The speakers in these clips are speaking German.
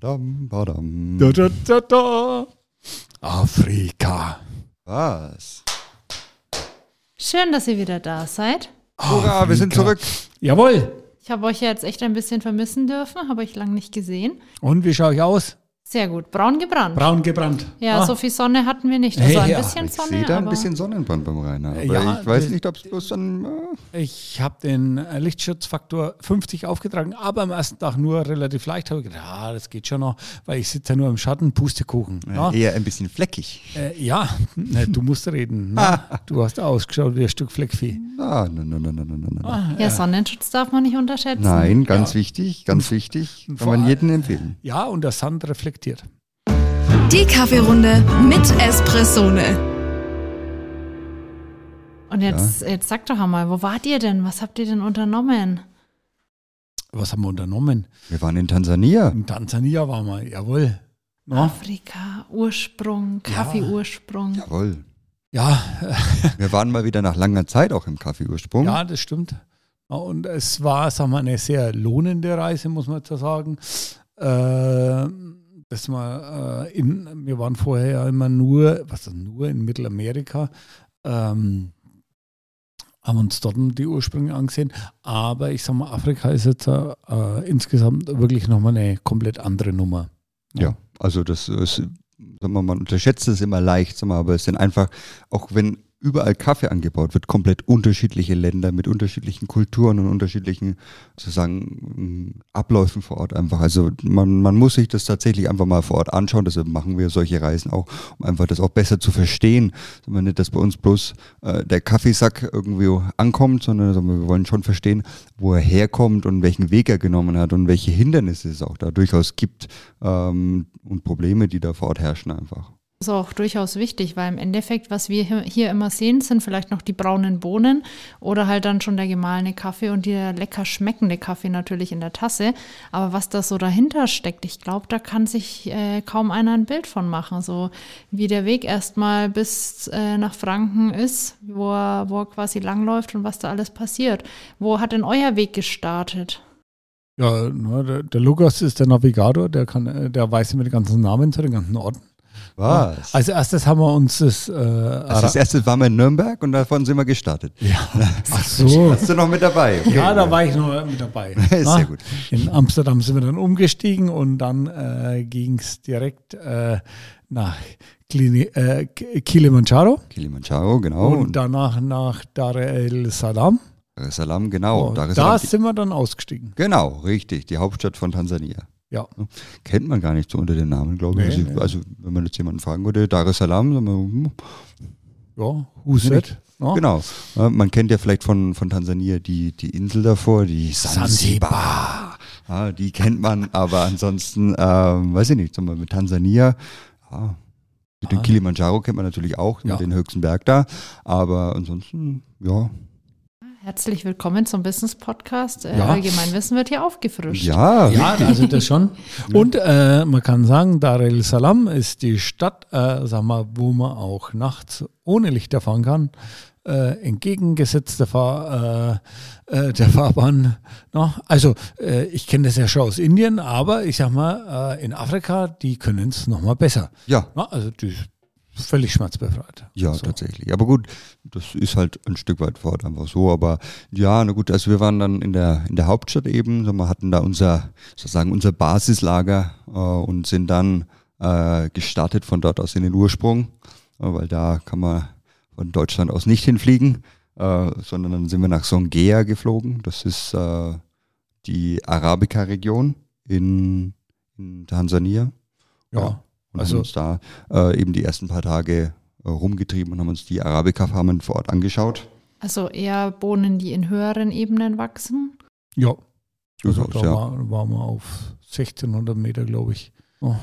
Badam, badam. Da, da, da, da. Afrika. Was? Schön, dass ihr wieder da seid. Hurra, wir sind zurück. Jawohl. Ich habe euch ja jetzt echt ein bisschen vermissen dürfen, habe euch lange nicht gesehen. Und wie schaue ich aus? Sehr gut. Braun gebrannt. Braun gebrannt. ja, Ah, so viel Sonne hatten wir nicht. Also Hey, ein ja. bisschen Ich Sonne, sehe da ein bisschen Sonnenbrand beim Rainer. Aber Ja, ich weiß nicht, ob es bloß dann. Äh, Ich habe den äh, Lichtschutzfaktor 50 aufgetragen, aber am ersten Tag nur relativ leicht. Habe ich gedacht, ja, das geht schon noch, weil ich sitze ja nur im Schatten, Pustekuchen. Ja, Eher ein bisschen fleckig. äh, ja. Ne, du musst reden. Ne? Du hast ausgeschaut wie ein Stück Fleckvieh. Ah, nein, nein, nein, nein, nein. Ah, ja, Sonnenschutz darf man nicht unterschätzen. Nein, ganz wichtig, ganz wichtig. Kann vor man jedem empfehlen. Ja, und der Sand reflektiert. Die Kaffeerunde mit Espressone. Und jetzt, jetzt sagt doch einmal, wo wart ihr denn? Was habt ihr denn unternommen? Was haben wir unternommen? Wir waren in Tansania. In Tansania waren wir, jawohl. No? Afrika, Ursprung, Kaffeeursprung. Jawohl. Ja, Wir waren mal wieder nach langer Zeit auch im Kaffeeursprung. ja, das stimmt. Ja, Und es war, sagen wir, eine sehr lohnende Reise, muss man jetzt sagen. Äh, das mal, äh, in, wir waren vorher ja immer nur, was ist nur in Mittelamerika, ähm, haben uns dort die Ursprünge angesehen. Aber ich sag mal, Afrika ist jetzt äh, insgesamt wirklich nochmal eine komplett andere Nummer. Ja, also das ist, sagen wir, man unterschätzt es immer leicht, sagen wir, aber es sind einfach, auch wenn überall Kaffee angebaut wird, komplett unterschiedliche Länder mit unterschiedlichen Kulturen und unterschiedlichen sozusagen Abläufen vor Ort einfach. Also man, man muss sich das tatsächlich einfach mal vor Ort anschauen, deshalb machen wir solche Reisen auch, um einfach das auch besser zu verstehen. Sondern nicht, dass bei uns bloß äh, der Kaffeesack irgendwie ankommt, sondern wir, wir wollen schon verstehen, wo er herkommt und welchen Weg er genommen hat und welche Hindernisse es auch da durchaus gibt ähm, und Probleme, die da vor Ort herrschen einfach. Ist auch durchaus wichtig, weil im Endeffekt, was wir hier- hier immer sehen, sind vielleicht noch die braunen Bohnen oder halt dann schon der gemahlene Kaffee und der lecker schmeckende Kaffee natürlich in der Tasse. Aber was da so dahinter steckt, ich glaube, da kann sich äh, kaum einer ein Bild von machen. So wie der Weg erstmal bis äh, nach Franken ist, wo er, wo er quasi langläuft und was da alles passiert. Wo hat denn euer Weg gestartet? Ja, ne, der, der Lukas ist der Navigator, der, kann, äh, der weiß immer die ganzen Namen zu den ganzen Orten. Was? Als erstes haben wir uns das. Äh, Also das erste waren wir in Nürnberg und davon sind wir gestartet. ja, ach so. Hast du noch mit dabei? Okay. Ja, da war ich noch mit dabei. Sehr Na, gut. In Amsterdam sind wir dann umgestiegen und dann äh, ging es direkt äh, nach Klini äh, Kilimanjaro Kilimanjaro, genau. und danach nach Dar el Salam. Es Salaam, genau. Es da sind wir dann ausgestiegen. genau, richtig. Die Hauptstadt von Tansania. Ja. Kennt man gar nicht so unter den Namen, glaube ich. Nee, also, nee. also, wenn man jetzt jemanden fragen würde, Dar es Salaam, sagen wir, hm, Ja, Huset. Ja. genau. Ja, Man kennt ja vielleicht von, von Tansania die, die Insel davor, die Sansibar. Ja, die kennt man, aber ansonsten, ähm, weiß ich nicht, sagen wir, mit Tansania, ja, mit dem Ah. Kilimanjaro kennt man natürlich auch, Ja. den höchsten Berg da, aber ansonsten, ja, Herzlich willkommen zum Business Podcast. Äh, Ja. Allgemeinwissen wird hier aufgefrischt. ja, Ja, also das schon. Und äh, man kann sagen, Dar el Salam ist die Stadt, äh, sag mal, wo man auch nachts ohne Lichter fahren kann. Äh, entgegengesetzt der, Fahr, äh, äh, der Fahrbahn. No? Also äh, ich kenne das ja schon aus Indien, aber ich sag mal, äh, in Afrika, die können es nochmal besser. ja, No? Also die völlig schmerzbefreit. Ja, So. tatsächlich. Aber gut, das ist halt ein Stück weit fort einfach so. Aber ja, na gut, also wir waren dann in der, in der Hauptstadt eben, so, wir hatten da unser, sozusagen unser Basislager äh, und sind dann äh, gestartet von dort aus in den Ursprung, äh, weil da kann man von Deutschland aus nicht hinfliegen, äh, sondern dann sind wir nach Songea geflogen. Das ist äh, die Arabica-Region in, in Tansania. Ja, Und Also- haben uns da äh, eben die ersten paar Tage äh, rumgetrieben und haben uns die Arabica-Farmen vor Ort angeschaut. Also eher Bohnen, die in höheren Ebenen wachsen. ja. Also da ja. war, waren wir auf 1600 Meter, glaube ich. Oh.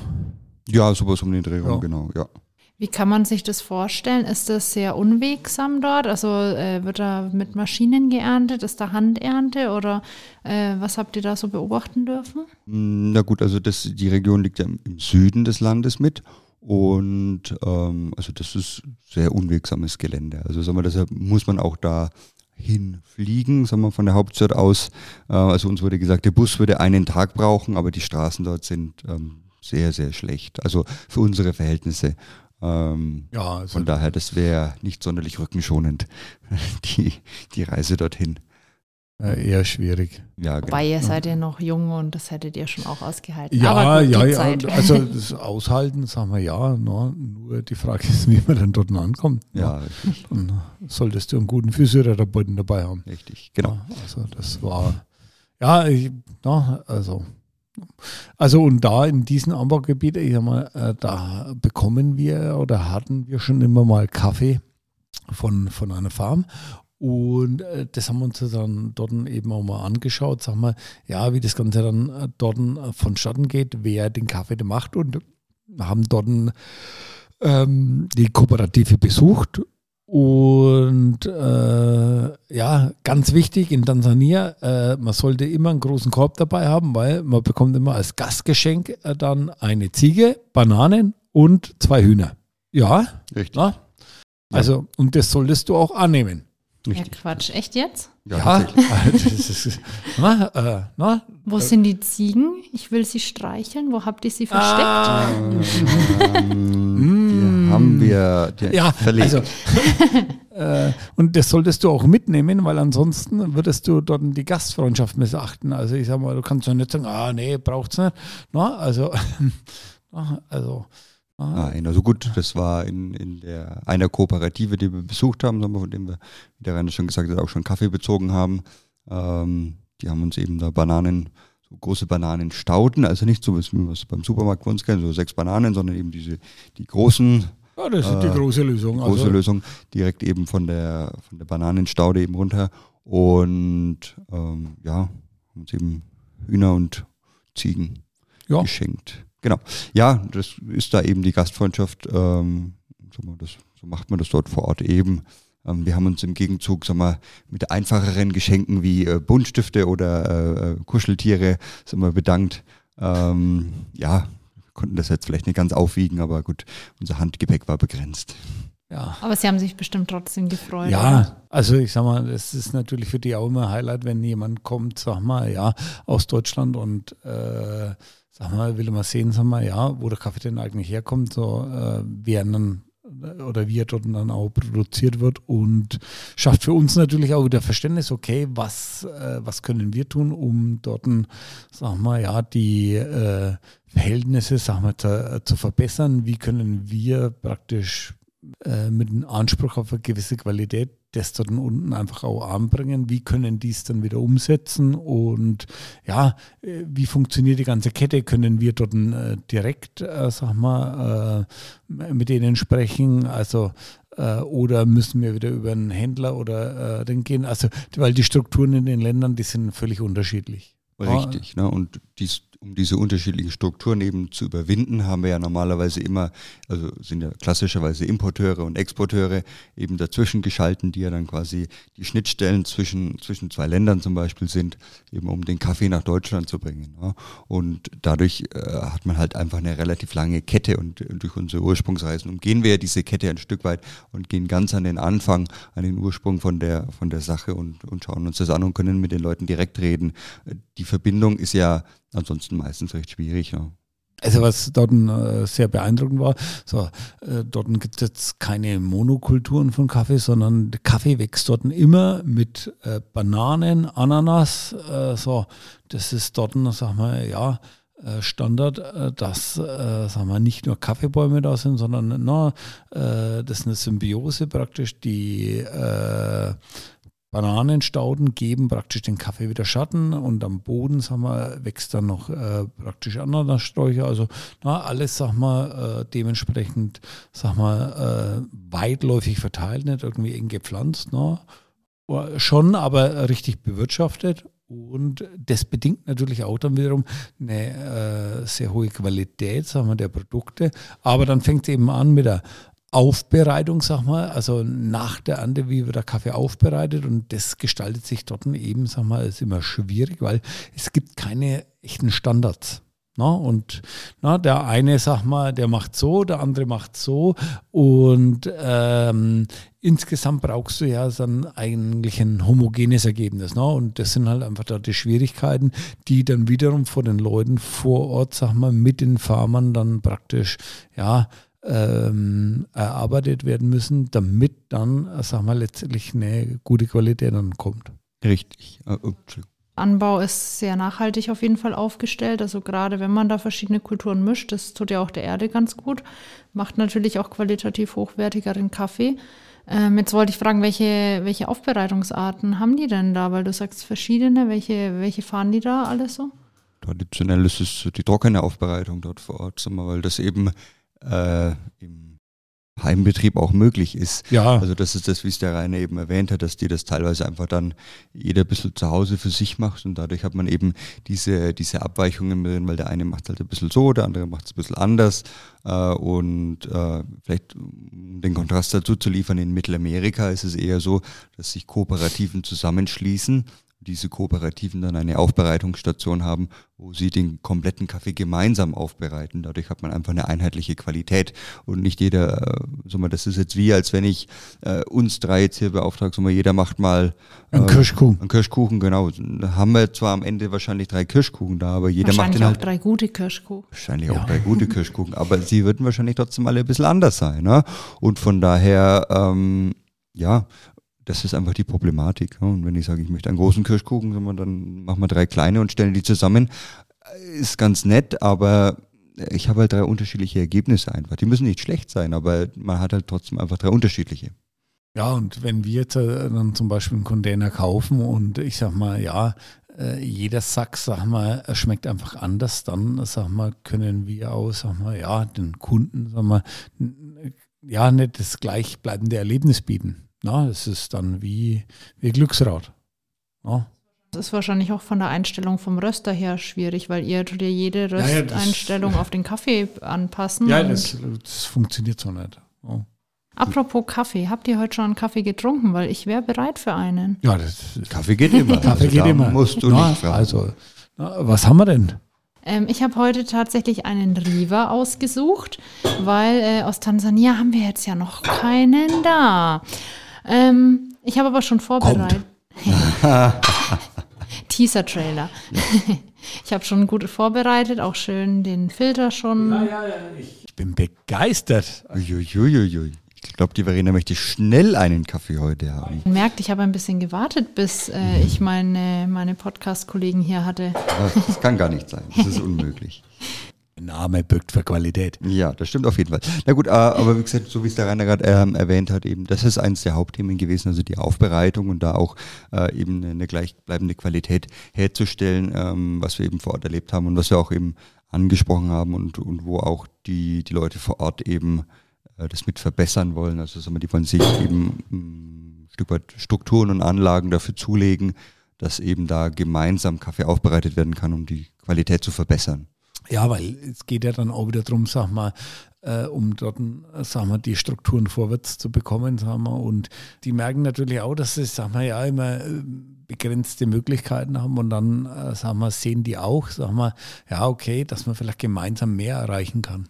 Ja, sowas um den Dreh rum, Ja. genau, ja. Wie kann man sich das vorstellen? Ist das sehr unwegsam dort? Also äh, wird da mit Maschinen geerntet? Ist da Handernte? Oder äh, was habt ihr da so beobachten dürfen? Mm, Na gut, also das, die Region liegt ja im, im Süden des Landes mit und ähm, also das ist sehr unwegsames Gelände. Also sagen wir, deshalb muss man auch da hinfliegen, sagen wir von der Hauptstadt aus. Äh, also uns wurde gesagt, der Bus würde einen Tag brauchen, aber die Straßen dort sind ähm, sehr, sehr schlecht. Also für unsere Verhältnisse. Ähm, Ja, also von daher, das wäre nicht sonderlich rückenschonend, die, die Reise dorthin. äh, eher schwierig. Ja, genau. Wobei ihr seid ja noch jung und das hättet ihr schon auch ausgehalten. Ja, Aber gut, ja, ja. Zeit. Also das Aushalten, sagen wir ja. No, nur die Frage ist, wie man dann dort ankommt. Ja, Dann solltest du einen guten Physiotherapeuten dabei haben. richtig, genau. Also das war, ja, ich, ja, also. Also und da in diesem Anbaugebiet, ich sag mal, äh, da bekommen wir oder hatten wir schon immer mal Kaffee von, von einer Farm. Und äh, das haben wir uns dann dort eben auch mal angeschaut, sagen wir, ja, wie das Ganze dann äh, dort vonstatten geht, wer den Kaffee macht. Und haben dort ähm, die Kooperative besucht und äh, ja, ganz wichtig in Tansania, äh, man sollte immer einen großen Korb dabei haben, weil man bekommt immer als Gastgeschenk äh, dann eine Ziege, Bananen und zwei Hühner. Ja, Richtig. na? also und das solltest du auch annehmen. ja, richtig. Quatsch, echt jetzt? Ja, Ja, das ist, na, äh, na, Wo sind die Ziegen? Ich will sie streicheln. Wo habt ihr sie versteckt? Ah. Haben wir die Ja, verlegt. also äh, und das solltest du auch mitnehmen, weil ansonsten würdest du dort die Gastfreundschaft missachten. Also ich sag mal, du kannst ja nicht sagen, ah nee, braucht's nicht. Na, also, also Nein, also gut, das war in, in der einer Kooperative, die wir besucht haben, wir, von dem wir, wie der Rainer schon gesagt hat, auch schon Kaffee bezogen haben. Ähm, die haben uns eben da Bananen, so große Bananenstauden, also nicht so, wie wir es beim Supermarkt bei uns kennen, so sechs Bananen, sondern eben diese, die großen, ja, das ist die Äh, große Lösung. große Also, Lösung, direkt eben von der, von der Bananenstaude eben runter. Und ähm, ja, haben uns eben Hühner und Ziegen ja, geschenkt. Genau. Ja, das ist da eben die Gastfreundschaft. Ähm, mal, das, so macht man das dort vor Ort eben. Ähm, wir haben uns im Gegenzug sag mal, mit einfacheren Geschenken wie äh, Buntstifte oder äh, Kuscheltiere sag mal, bedankt. Ähm, ja, konnten das jetzt vielleicht nicht ganz aufwiegen, aber gut, unser Handgepäck war begrenzt. ja. Aber sie haben sich bestimmt trotzdem gefreut. Ja, also ich sag mal, das ist natürlich für die auch immer ein Highlight, wenn jemand kommt, sag mal, ja, aus Deutschland und äh, sag mal, will mal sehen, sag mal, ja, wo der Kaffee denn eigentlich herkommt, so äh, wer dann oder wie er dort dann auch produziert wird und schafft für uns natürlich auch wieder Verständnis, okay, was, äh, was können wir tun, um dort, sag mal, ja, die äh, Verhältnisse, sag mal, zu, zu verbessern, wie können wir praktisch äh, mit einem Anspruch auf eine gewisse Qualität das dort unten einfach auch anbringen. Wie können die es dann wieder umsetzen und ja, äh, wie funktioniert die ganze Kette? Können wir dort äh, direkt, äh, sag mal, äh, mit denen sprechen? Also äh, oder müssen wir wieder über einen Händler oder äh, den gehen? Also, weil die Strukturen in den Ländern, die sind völlig unterschiedlich. Richtig, ne? Und dies, um diese unterschiedlichen Strukturen eben zu überwinden, haben wir ja normalerweise immer, also sind ja klassischerweise Importeure und Exporteure eben dazwischen geschalten, die ja dann quasi die Schnittstellen zwischen, zwischen zwei Ländern zum Beispiel sind, eben um den Kaffee nach Deutschland zu bringen. Ne? Und dadurch äh, hat man halt einfach eine relativ lange Kette und äh, durch unsere Ursprungsreisen umgehen wir ja diese Kette ein Stück weit und gehen ganz an den Anfang, an den Ursprung von der, von der Sache und, und schauen uns das an und können mit den Leuten direkt reden. Die Verbindung ist ja ansonsten meistens recht schwierig. Ja. Also was dort äh, sehr beeindruckend war, so, äh, dort gibt es jetzt keine Monokulturen von Kaffee, sondern der Kaffee wächst dort immer mit äh, Bananen, Ananas, äh, so, das ist dort, sag mal, ja, äh, Standard, äh, dass sagen wir, nicht nur Kaffeebäume da sind, sondern na, das ist eine Symbiose praktisch, die Bananenstauden geben praktisch den Kaffee wieder Schatten und am Boden, sag mal, wächst dann noch äh, praktisch Ananassträucher. Also na, alles, sag mal, äh, dementsprechend, sag mal, äh, weitläufig verteilt, nicht irgendwie eng gepflanzt. Na. Schon, aber richtig bewirtschaftet. Und das bedingt natürlich auch dann wiederum eine äh, sehr hohe Qualität, sagen wir, der Produkte. Aber dann fängt es eben an mit der Aufbereitung, sag mal, also nach der Ernte, wie wird der Kaffee aufbereitet und das gestaltet sich dort eben, sag mal, ist immer schwierig, weil es gibt keine echten Standards. Na, und na, der eine, sag mal, der macht so, der andere macht so. Und ähm, insgesamt brauchst du ja dann eigentlich ein homogenes Ergebnis. Ne? Und das sind halt einfach da die Schwierigkeiten, die dann wiederum vor den Leuten vor Ort, sag mal, mit den Farmern dann praktisch, ja, ähm, erarbeitet werden müssen, damit dann, sag mal, letztlich eine gute Qualität dann kommt. Richtig. Äh, Anbau ist sehr nachhaltig auf jeden Fall aufgestellt. Also gerade wenn man da verschiedene Kulturen mischt, das tut ja auch der Erde ganz gut, macht natürlich auch qualitativ hochwertigeren Kaffee. Ähm, jetzt wollte ich fragen, welche, welche Aufbereitungsarten haben die denn da? Weil du sagst verschiedene, welche, welche fahren die da alles so? Traditionell ist es die trockene Aufbereitung dort vor Ort, weil das eben äh, im Heimbetrieb auch möglich ist. Ja. Also das ist das, wie es der Rainer eben erwähnt hat, dass die das teilweise einfach dann jeder ein bisschen zu Hause für sich macht und dadurch hat man eben diese, diese Abweichungen drin, weil der eine macht halt ein bisschen so, der andere macht es ein bisschen anders äh, und äh, vielleicht um den Kontrast dazu zu liefern, in Mittelamerika ist es eher so, dass sich Kooperativen zusammenschließen diese Kooperativen dann eine Aufbereitungsstation haben, wo sie den kompletten Kaffee gemeinsam aufbereiten. Dadurch hat man einfach eine einheitliche Qualität und nicht jeder, äh, so mal, das ist jetzt wie, als wenn ich äh, uns drei jetzt hier beauftrage, so mal, jeder macht mal äh, einen Kirschkuchen. Einen Kirschkuchen, genau. Da haben wir zwar am Ende wahrscheinlich drei Kirschkuchen da, aber jeder macht den auch halt. drei gute Kirschkuchen. Wahrscheinlich auch drei gute Kirschkuchen, aber sie würden wahrscheinlich trotzdem alle ein bisschen anders sein. Ne? Und von daher, ähm, ja, das ist einfach die Problematik. Und wenn ich sage, ich möchte einen großen Kirschkuchen, dann machen wir drei kleine und stellen die zusammen. Ist ganz nett, aber ich habe halt drei unterschiedliche Ergebnisse einfach. Die müssen nicht schlecht sein, aber man hat halt trotzdem einfach drei unterschiedliche. Ja, und wenn wir jetzt äh, dann zum Beispiel einen Container kaufen und ich sag mal, ja, äh, jeder Sack, sag mal, schmeckt einfach anders, dann, sag mal, können wir auch, sag mal, ja, den Kunden, sag mal, ja, nicht das gleichbleibende Erlebnis bieten. Na, es ist dann wie, wie Glücksrad. Na? Das ist wahrscheinlich auch von der Einstellung vom Röster her schwierig, weil ihr tut ja jede Rösteinstellung ja, ja, auf den Kaffee anpassen. Ja, das, das funktioniert so nicht. Oh. Apropos Kaffee, habt ihr heute schon einen Kaffee getrunken? Weil ich wäre bereit für einen. Ja, das, Kaffee geht immer. Kaffee also geht immer. Musst du na, nicht fragen. Also, na, was haben wir denn? Ähm, ich habe heute tatsächlich einen Riva ausgesucht, weil äh, aus Tansania haben wir jetzt ja noch keinen da. Ähm, ich habe aber schon vorbereitet. Teaser-Trailer. ich habe schon gut vorbereitet, auch schön den Filter schon. Ja, ja, ja. Ich bin begeistert. Uiuiuiui. Ich glaube, die Verena möchte schnell einen Kaffee heute haben. Man merkt, ich habe ein bisschen gewartet, bis äh, ich meine, meine Podcast-Kollegen hier hatte. Das kann gar nicht sein. Das ist unmöglich. Name birgt für Qualität. Ja, das stimmt auf jeden Fall. Na gut, äh, aber wie gesagt, so wie es der Rainer gerade ähm, erwähnt hat, eben, das ist eines der Hauptthemen gewesen, also die Aufbereitung und da auch äh, eben eine gleichbleibende Qualität herzustellen, ähm, was wir eben vor Ort erlebt haben und was wir auch eben angesprochen haben und, und wo auch die, die Leute vor Ort eben äh, das mit verbessern wollen. Also sagen wir, die wollen sich eben ein Stück weit Strukturen und Anlagen dafür zulegen, dass eben da gemeinsam Kaffee aufbereitet werden kann, um die Qualität zu verbessern. Ja, weil es geht ja dann auch wieder darum, sag mal, äh, um dort, sag mal, die Strukturen vorwärts zu bekommen, sag mal. Und die merken natürlich auch, dass sie, sag mal, ja immer äh, begrenzte Möglichkeiten haben und dann, äh, sag mal, sehen die auch, sag mal, ja, okay, dass man vielleicht gemeinsam mehr erreichen kann.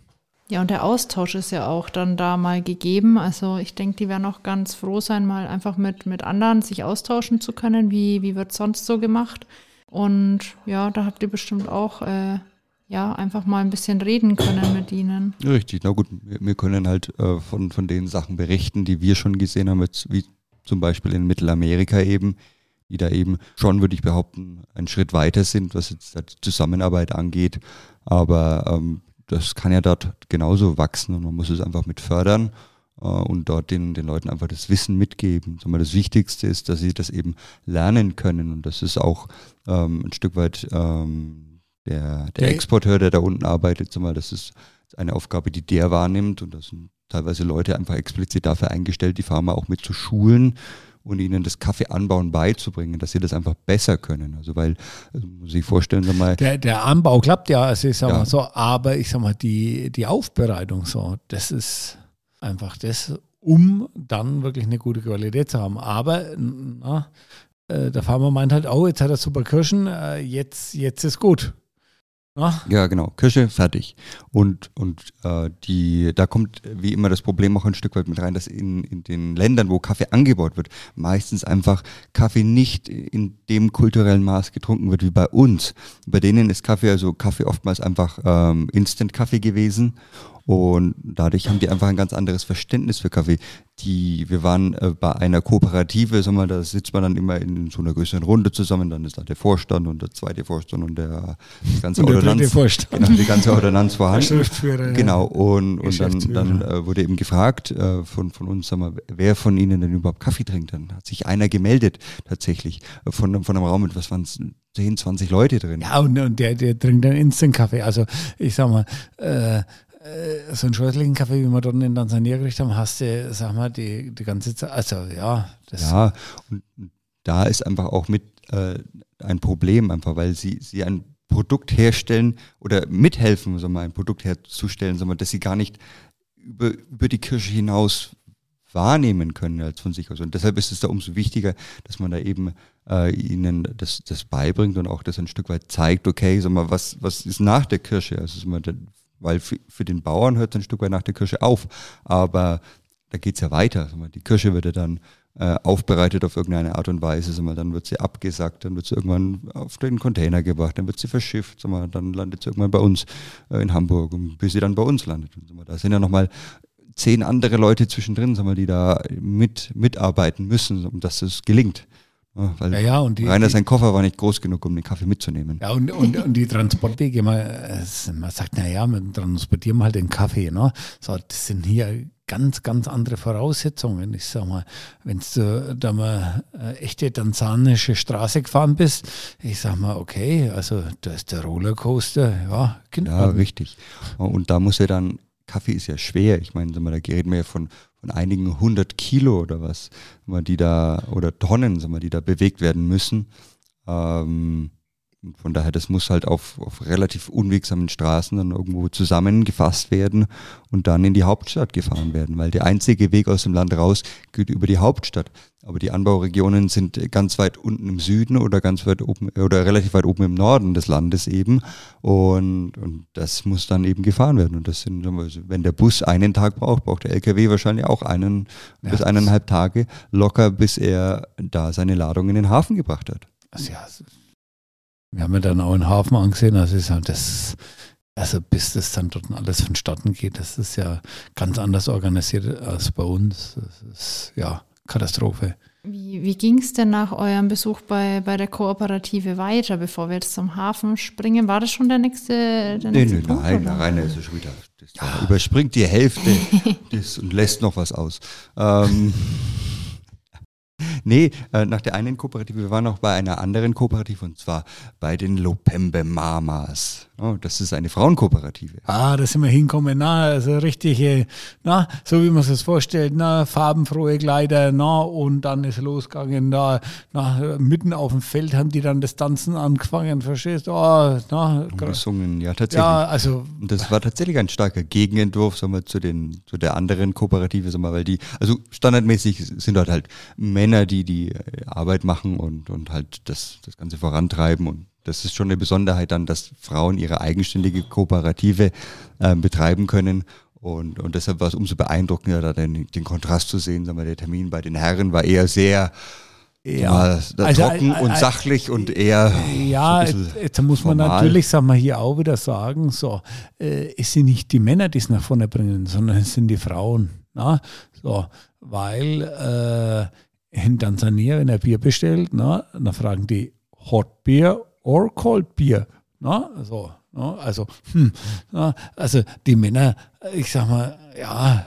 Ja, und der Austausch ist ja auch dann da mal gegeben. Also ich denke, die werden auch ganz froh sein, mal einfach mit, mit anderen sich austauschen zu können. Wie, wie wird sonst so gemacht? Und ja, da habt ihr bestimmt auch äh, ja, einfach mal ein bisschen reden können mit ihnen. Richtig, na gut, wir, können halt äh, von, von den Sachen berichten, die wir schon gesehen haben, jetzt wie zum Beispiel in Mittelamerika eben, die da eben schon, würde ich behaupten, einen Schritt weiter sind, was jetzt die Zusammenarbeit angeht. Aber ähm, das kann ja dort genauso wachsen und man muss es einfach mit fördern äh, und dort den, den Leuten einfach das Wissen mitgeben. Das Wichtigste ist, dass sie das eben lernen können und das ist auch ähm, ein Stück weit ähm, der, der Exporteur, der da unten arbeitet, zumal das ist eine Aufgabe, die der wahrnimmt und das sind teilweise Leute einfach explizit dafür eingestellt, die Farmer auch mit zu schulen und ihnen das Kaffeeanbauen beizubringen, dass sie das einfach besser können. Also weil, also muss ich vorstellen, sag mal. Der, der Anbau klappt ja, also ich sag ja. mal so, aber ich sag mal, die, die Aufbereitung so, das ist einfach das, um dann wirklich eine gute Qualität zu haben. Aber na, äh, der Farmer meint halt, oh, jetzt hat er super Kirschen, äh, jetzt, jetzt ist gut. Ach. Ja, genau. Kirsche, fertig. Und, und äh, die, da kommt wie immer das Problem auch ein Stück weit mit rein, dass in, in den Ländern, wo Kaffee angebaut wird, meistens einfach Kaffee nicht in dem kulturellen Maß getrunken wird wie bei uns. Bei denen ist Kaffee, also Kaffee oftmals einfach ähm, Instant-Kaffee gewesen und dadurch haben die einfach ein ganz anderes Verständnis für Kaffee. Die, wir waren äh, bei einer Kooperative, sagen wir, da sitzt man dann immer in so einer größeren Runde zusammen, dann ist da der Vorstand und der zweite Vorstand und der ganze und. Der Vorstand. Genau, die ganze vorhanden. Der Schriftführer. Genau, und, und dann, dann äh, wurde eben gefragt äh, von, von uns, sagen wir, wer von Ihnen denn überhaupt Kaffee trinkt. Dann hat sich einer gemeldet, tatsächlich, äh, von, von einem Raum mit, was waren es, 10, 20 Leute drin. Ja, und, und der, der trinkt dann Instant-Kaffee. Also ich sag mal, äh, äh, so einen scheußlichen Kaffee, wie wir dort in Tansania gekriegt haben, hast du, sag mal, die, die ganze Zeit, also ja. Ja, und da ist einfach auch mit äh, ein Problem, einfach weil sie, sie ein Produkt herstellen oder mithelfen, sagen wir, ein Produkt herzustellen, sagen wir, dass sie gar nicht über, über die Kirche hinaus wahrnehmen können als von sich aus. Und deshalb ist es da umso wichtiger, dass man da eben äh, ihnen das, das beibringt und auch das ein Stück weit zeigt, okay, sag mal, was, was ist nach der Kirche? Also sag mal, weil für, für den Bauern hört es ein Stück weit nach der Kirsche auf. Aber da geht es ja weiter. Die Kirsche wird ja dann äh, aufbereitet auf irgendeine Art und Weise, dann wird sie abgesackt, dann wird sie irgendwann auf den Container gebracht, dann wird sie verschifft, dann landet sie irgendwann bei uns äh, in Hamburg, bis sie dann bei uns landet. Da sind ja nochmal zehn andere Leute zwischendrin, die da mit, mitarbeiten müssen, um dass es gelingt. Weil ja, ja, und die, Rainer, sein Koffer war nicht groß genug, um den Kaffee mitzunehmen. Ja, und, und, und die Transportwege, man, man sagt, naja, wir transportieren halt den Kaffee. Ne? So, das sind hier ganz, ganz andere Voraussetzungen. Ich sag mal, wenn du da mal eine echte tanzanische Straße gefahren bist, ich sag mal, okay, also da ist der Rollercoaster, ja, genau. Ja, richtig. Und da muss ja dann, Kaffee ist ja schwer. Ich meine, da reden wir ja von von einigen hundert Kilo oder was, die da, oder Tonnen, die da bewegt werden müssen. Ähm, von daher, das muss halt auf, auf relativ unwegsamen Straßen dann irgendwo zusammengefasst werden und dann in die Hauptstadt gefahren werden, weil der einzige Weg aus dem Land raus geht über die Hauptstadt. Aber die Anbauregionen sind ganz weit unten im Süden oder ganz weit oben oder relativ weit oben im Norden des Landes eben. Und, und das muss dann eben gefahren werden. Und das sind, wenn der Bus einen Tag braucht, braucht der LKW wahrscheinlich auch einen ja, bis eineinhalb Tage locker, bis er da seine Ladung in den Hafen gebracht hat. Also ja, wir haben ja dann auch einen Hafen angesehen, also ist halt das, also bis das dann dort alles vonstatten geht, das ist ja ganz anders organisiert als bei uns. Das ist ja Katastrophe. Wie, wie ging es denn nach eurem Besuch bei, bei der Kooperative weiter, bevor wir jetzt zum Hafen springen? War das schon der nächste, der nee, nächste nee, Punkt? Nein, oder? nein, ist schon wieder. Das ja. überspringt die Hälfte das und lässt noch was aus. Ähm, Nee, äh, nach der einen Kooperative, wir waren auch bei einer anderen Kooperative und zwar bei den Lopembe Mamas. Oh, das ist eine Frauenkooperative. Ah, da sind wir hinkommen, na, also richtige, na, so wie man sich das vorstellt, na, farbenfrohe Kleider, na, und dann ist losgegangen, da, na, mitten auf dem Feld haben die dann das Tanzen angefangen, verstehst du? Oh, na, gesungen, ja, tatsächlich. Ja, also. Und das war tatsächlich ein starker Gegenentwurf, sagen wir, zu den, zu der anderen Kooperative, sagen wir, weil die, also standardmäßig sind dort halt Männer, die die Arbeit machen und, und halt das, das Ganze vorantreiben und das ist schon eine Besonderheit dann, dass Frauen ihre eigenständige Kooperative äh, betreiben können. Und, und deshalb war es umso beeindruckender, da den, den Kontrast zu sehen. Sagen wir, der Termin bei den Herren war eher sehr ja. also, trocken äh, und sachlich und eher. Ja, so jetzt muss man formal. natürlich, sagen wir hier auch wieder sagen, so, äh, es sind nicht die Männer, die es nach vorne bringen, sondern es sind die Frauen. Na? So, weil äh, in Tansania, wenn er Bier bestellt, na, dann fragen die Hot Beer or Cold Beer. Na, so, na, also, hm, na, also die Männer, ich sag mal, ja,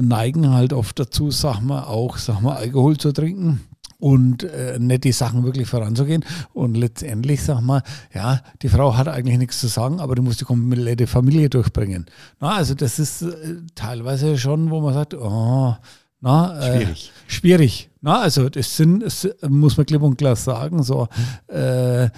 neigen halt oft dazu, sag mal, auch, sag mal, Alkohol zu trinken und äh, nicht die Sachen wirklich voranzugehen. Und letztendlich, sag mal, ja, die Frau hat eigentlich nichts zu sagen, aber du musst die komplette Familie durchbringen. Na, also das ist äh, teilweise schon, wo man sagt, oh, na, äh, schwierig. Schwierig. Na, also das sind, das muss man klipp und klar sagen, so äh,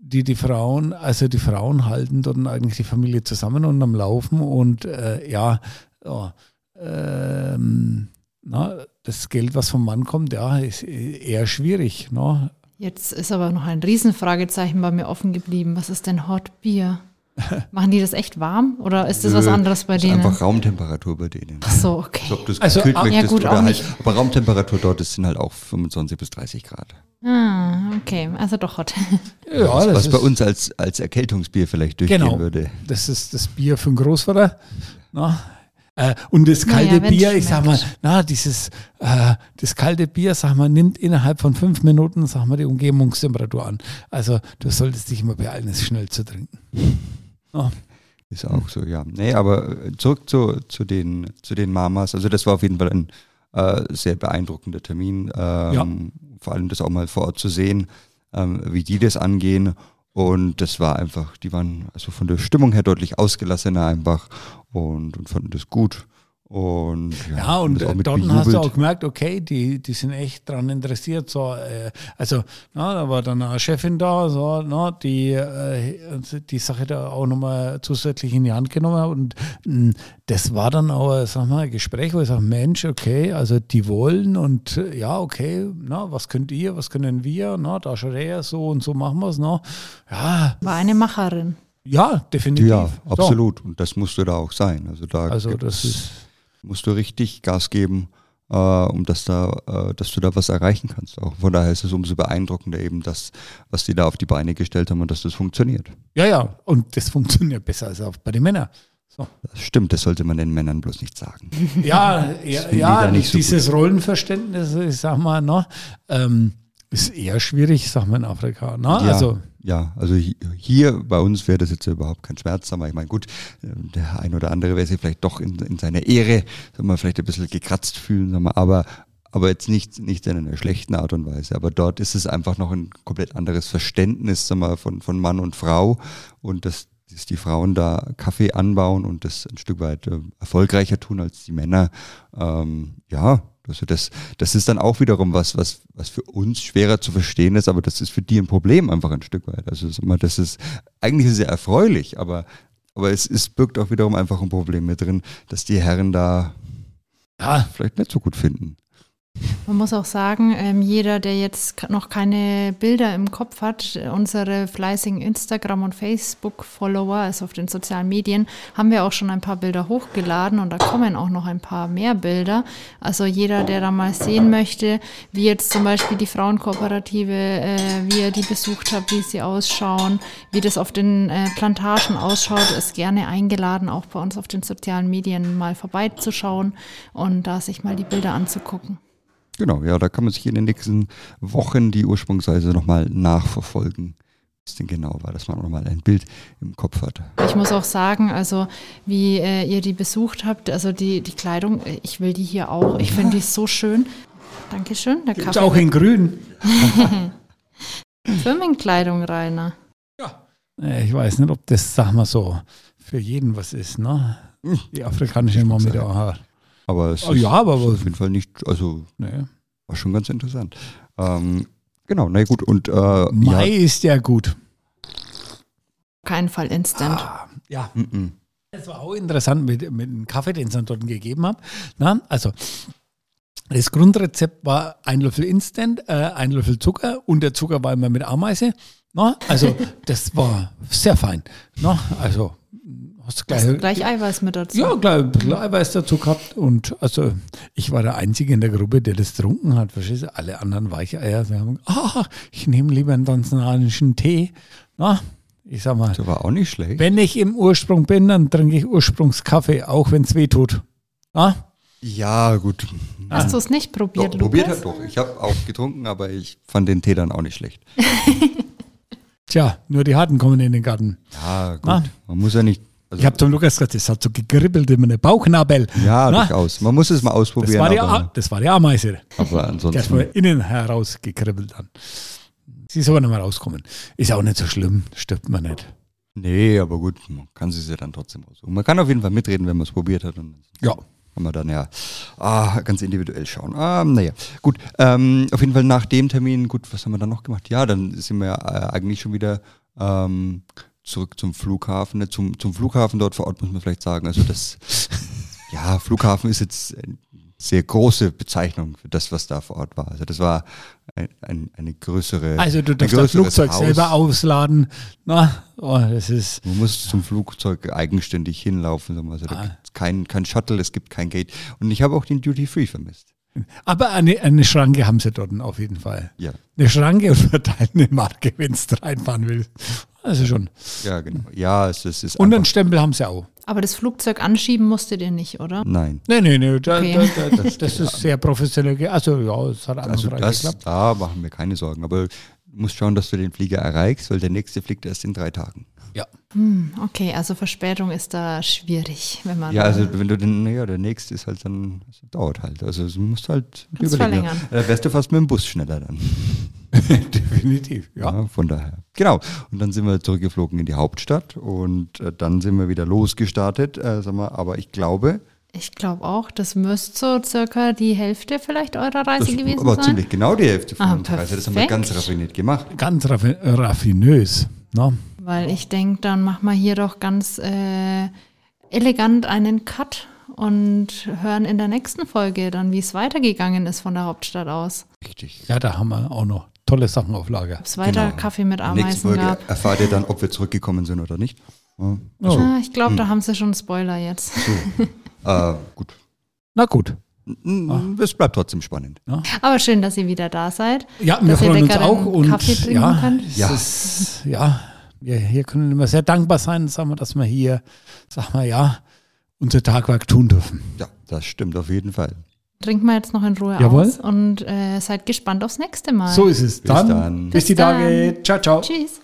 die, die Frauen, also die Frauen halten dort eigentlich die Familie zusammen und am Laufen und äh, ja, ja ähm, na, das Geld, was vom Mann kommt, ja, ist eher schwierig. Na. Jetzt ist aber noch ein Riesenfragezeichen bei mir offen geblieben. Was ist denn Hot Beer? Machen die das echt warm oder ist das Nö, was anderes bei ist denen? Einfach Raumtemperatur bei denen. Ach so, okay. Also, ob du es Also, gekühlt ah, ja gut, auch oder halt, nicht. aber Raumtemperatur dort ist, sind halt auch 25 bis 30 Grad. Ah, okay, also doch hot. Ja, was das was ist, bei uns als, als Erkältungsbier vielleicht durchgehen Genau. würde. das ist das Bier für den Großvater. Na? Äh, und das Naja, kalte wenn's Bier, ich sag mal, na, dieses, äh, das kalte Bier, sag mal, nimmt innerhalb von fünf Minuten, sag mal, die Umgebungstemperatur an. Also du solltest dich immer beeilen, es schnell zu trinken. Ja. Ist auch so, ja. Nee, aber äh, zurück zu, zu, den, zu den Mamas. Also das war auf jeden Fall ein äh, sehr beeindruckender Termin. Ähm, Vor allem das auch mal vor Ort zu sehen, ähm, wie die das angehen. Und das war einfach, die waren also von der Stimmung her deutlich ausgelassener einfach und, und fanden das gut. Und ja, Ja, und äh, dort hast du bejubelt. auch gemerkt, okay, die, die sind echt dran interessiert. So, äh, also, na, da war dann eine Chefin da, so, na, die äh, die Sache da auch nochmal zusätzlich in die Hand genommen hat. Und mh, das war dann auch, sag mal, ein Gespräch, wo ich sage, Mensch, okay, also die wollen und ja, okay, na, was könnt ihr, was können wir, na, da schaut her, so und so machen wir es, na. Ja, War eine Macherin. ja, definitiv. Ja, So. absolut. Und das musste da auch sein. Also da Also das ist musst du richtig Gas geben, äh, um dass da, äh, dass du da was erreichen kannst. Auch von daher ist es umso beeindruckender eben das, was die da auf die Beine gestellt haben und dass das funktioniert. Ja, ja, und das funktioniert besser als auch bei den Männern. So. Das stimmt, das sollte man den Männern bloß nicht sagen. Ja, ja, ja nicht so dieses Rollenverständnis, ich sag mal, ne, ähm, ist eher schwierig, sag mal in Afrika. Ne? Ja, Also, ja, also hi- hier bei uns wäre das jetzt überhaupt kein Schmerz, aber ich meine, gut, äh, der ein oder andere wäre sich vielleicht doch in, in seiner Ehre, sagen wir, vielleicht ein bisschen gekratzt fühlen, sagen wir, aber aber jetzt nicht, nicht in einer schlechten Art und Weise. Aber dort ist es einfach noch ein komplett anderes Verständnis sagen wir, von, von Mann und Frau und dass, dass die Frauen da Kaffee anbauen und das ein Stück weit äh, erfolgreicher tun als die Männer. Ähm, ja, also das, das ist dann auch wiederum was, was, was für uns schwerer zu verstehen ist, aber das ist für die ein Problem einfach ein Stück weit. Also das ist eigentlich ist es sehr erfreulich, aber, aber es, es birgt auch wiederum einfach ein Problem mit drin, dass die Herren da ja, vielleicht nicht so gut finden. Man muss auch sagen, ähm, jeder, der jetzt noch keine Bilder im Kopf hat, unsere fleißigen Instagram- und Facebook-Follower, also auf den sozialen Medien, haben wir auch schon ein paar Bilder hochgeladen und da kommen auch noch ein paar mehr Bilder. Also jeder, der da mal sehen möchte, wie jetzt zum Beispiel die Frauenkooperative, äh, wie ihr die besucht habt, wie sie ausschauen, wie das auf den äh, Plantagen ausschaut, ist gerne eingeladen, auch bei uns auf den sozialen Medien mal vorbeizuschauen und da sich mal die Bilder anzugucken. Genau, ja, da kann man sich in den nächsten Wochen die Ursprungsreise nochmal nachverfolgen. Was denn genau war, dass man auch nochmal ein Bild im Kopf hat. Ich muss auch sagen, also wie äh, ihr die besucht habt, also die, die Kleidung, ich will die hier auch. Ich finde die so schön. Dankeschön. Der gibt's Kaffee auch in Grün. Firmenkleidung, Rainer. Äh, Ich weiß nicht, ob das, sag mal so, für jeden was ist, ne? Die afrikanische Aha. Aber es Oh, ist ja, aber auf jeden Fall nicht, also ne. war schon ganz interessant. Ähm, genau, na gut, und äh, Mai ja, ist ja gut. Keinen Fall instant. Ja, mm, mm. Es war auch interessant mit, mit dem Kaffee, den ich dann dort gegeben habe. Na, also, das Grundrezept war ein Löffel Instant, äh, ein Löffel Zucker und der Zucker war immer mit Ameise. Na, also, das war sehr fein. Na, also, hast du gleich, Hast gleich Eiweiß mit dazu. ja, gleich ein bisschen Eiweiß dazu gehabt. Und also, ich war der Einzige in der Gruppe, der das getrunken hat. Verstehst du? Alle anderen Weicheier sagen, ah, ich nehme lieber einen tanzanischen Tee. Na, ich sag mal, Das war auch nicht schlecht. wenn ich im Ursprung bin, dann trinke ich Ursprungskaffee, auch wenn es weh tut. Ah? Ja, gut. Hast du es nicht probiert, Doch, probiert Lukas? hat doch. Ich habe auch getrunken, aber ich fand den Tee dann auch nicht schlecht. Tja, nur die Harten kommen in den Garten. Ja, gut. Ah. Man muss ja nicht. Also, Ich habe zum Lukas gesagt, das hat so gekribbelt in meinem Bauchnabel. ja, Na? durchaus. Man muss es mal Das ausprobieren. war, die, aber, das war die Ameise. aber ansonsten. von innen heraus gekribbelt dann. Sie ist aber nicht mehr rauskommen. Ist auch nicht so schlimm, stirbt man nicht. Nee, aber gut, man kann es ja dann trotzdem aussuchen. Man kann auf jeden Fall mitreden, wenn man es probiert hat. Ja. Kann man dann ja ah, ganz individuell schauen. Ah, naja, gut. Ähm, auf jeden Fall nach dem Termin, gut, was haben wir dann noch gemacht? Ja, dann sind wir äh, eigentlich schon wieder ähm, zurück zum Flughafen. Ne? Zum, zum Flughafen dort vor Ort muss man vielleicht sagen. Also das, ja, Flughafen ist jetzt äh, sehr große Bezeichnung für das, was da vor Ort war. Also das war ein, ein, eine größere. Also du darfst das Flugzeug Haus. selber ausladen. Na, oh, das ist. Man muss zum Flugzeug eigenständig hinlaufen. Also da Ah. gibt's kein, kein Shuttle, es gibt kein Gate. Und ich habe auch den Duty Free vermisst. Aber eine, eine Schranke haben sie dort auf jeden Fall. Ja, Eine Schranke und verteilende Marke, wenn du reinfahren willst. Also schon. ja, genau. Ja, es, es ist Und einen Stempel haben sie auch. Aber das Flugzeug anschieben musstet ihr nicht, oder? Nein. Nee, nee, nee. Da, Okay. da, da, das, das ist sehr professionell. Also ja, es hat Also das, geklappt. da machen wir keine Sorgen. Aber du musst schauen, dass du den Flieger erreichst, weil der nächste fliegt erst in drei Tagen. Ja. Hm, okay, also Verspätung ist da schwierig, wenn man. Ja, also wenn du den, naja, der nächste ist halt dann, das dauert halt. Also du musst halt Kannst verlängern. Da wärst du fast mit dem Bus schneller dann. Definitiv, ja. Ja. von daher. Genau. Und dann sind wir zurückgeflogen in die Hauptstadt und äh, dann sind wir wieder losgestartet. Äh, sag mal, aber ich glaube, Ich glaube auch, das müsste so circa die Hälfte vielleicht eurer Reise das gewesen war sein. ziemlich genau die Hälfte von Ah, unserer Reise. Das haben wir ganz raffiniert gemacht. Ganz raffi raffinös. Ne? Weil ich denke, dann machen wir hier doch ganz äh, elegant einen Cut und hören in der nächsten Folge dann, wie es weitergegangen ist von der Hauptstadt aus. Richtig. Ja, da haben wir auch noch tolle Sachen auf Lager. Ob es weiter Genau. Kaffee mit Ameisen Folge gab. erfahrt ihr dann, ob wir zurückgekommen sind oder nicht. Ja, Oh. Ah, ich glaube, Hm. da haben sie schon Spoiler jetzt. äh, gut. Na gut. N- Es bleibt trotzdem spannend. Aber schön, dass ihr wieder da seid. Ja, wir Dass ihr freuen uns auch. Und Kaffee trinken ja, könnt. Ja. Ist, ja, wir hier können immer sehr dankbar sein, sagen wir, dass wir hier, sag mal, ja, unser Tagwerk tun dürfen. Ja, das stimmt auf jeden Fall. Trinkt mal jetzt noch in Ruhe Jawohl. aus und äh, seid gespannt aufs nächste Mal. So ist es. Bis Dann, dann. bis die Bis dann. Tage. Ciao, ciao. Tschüss.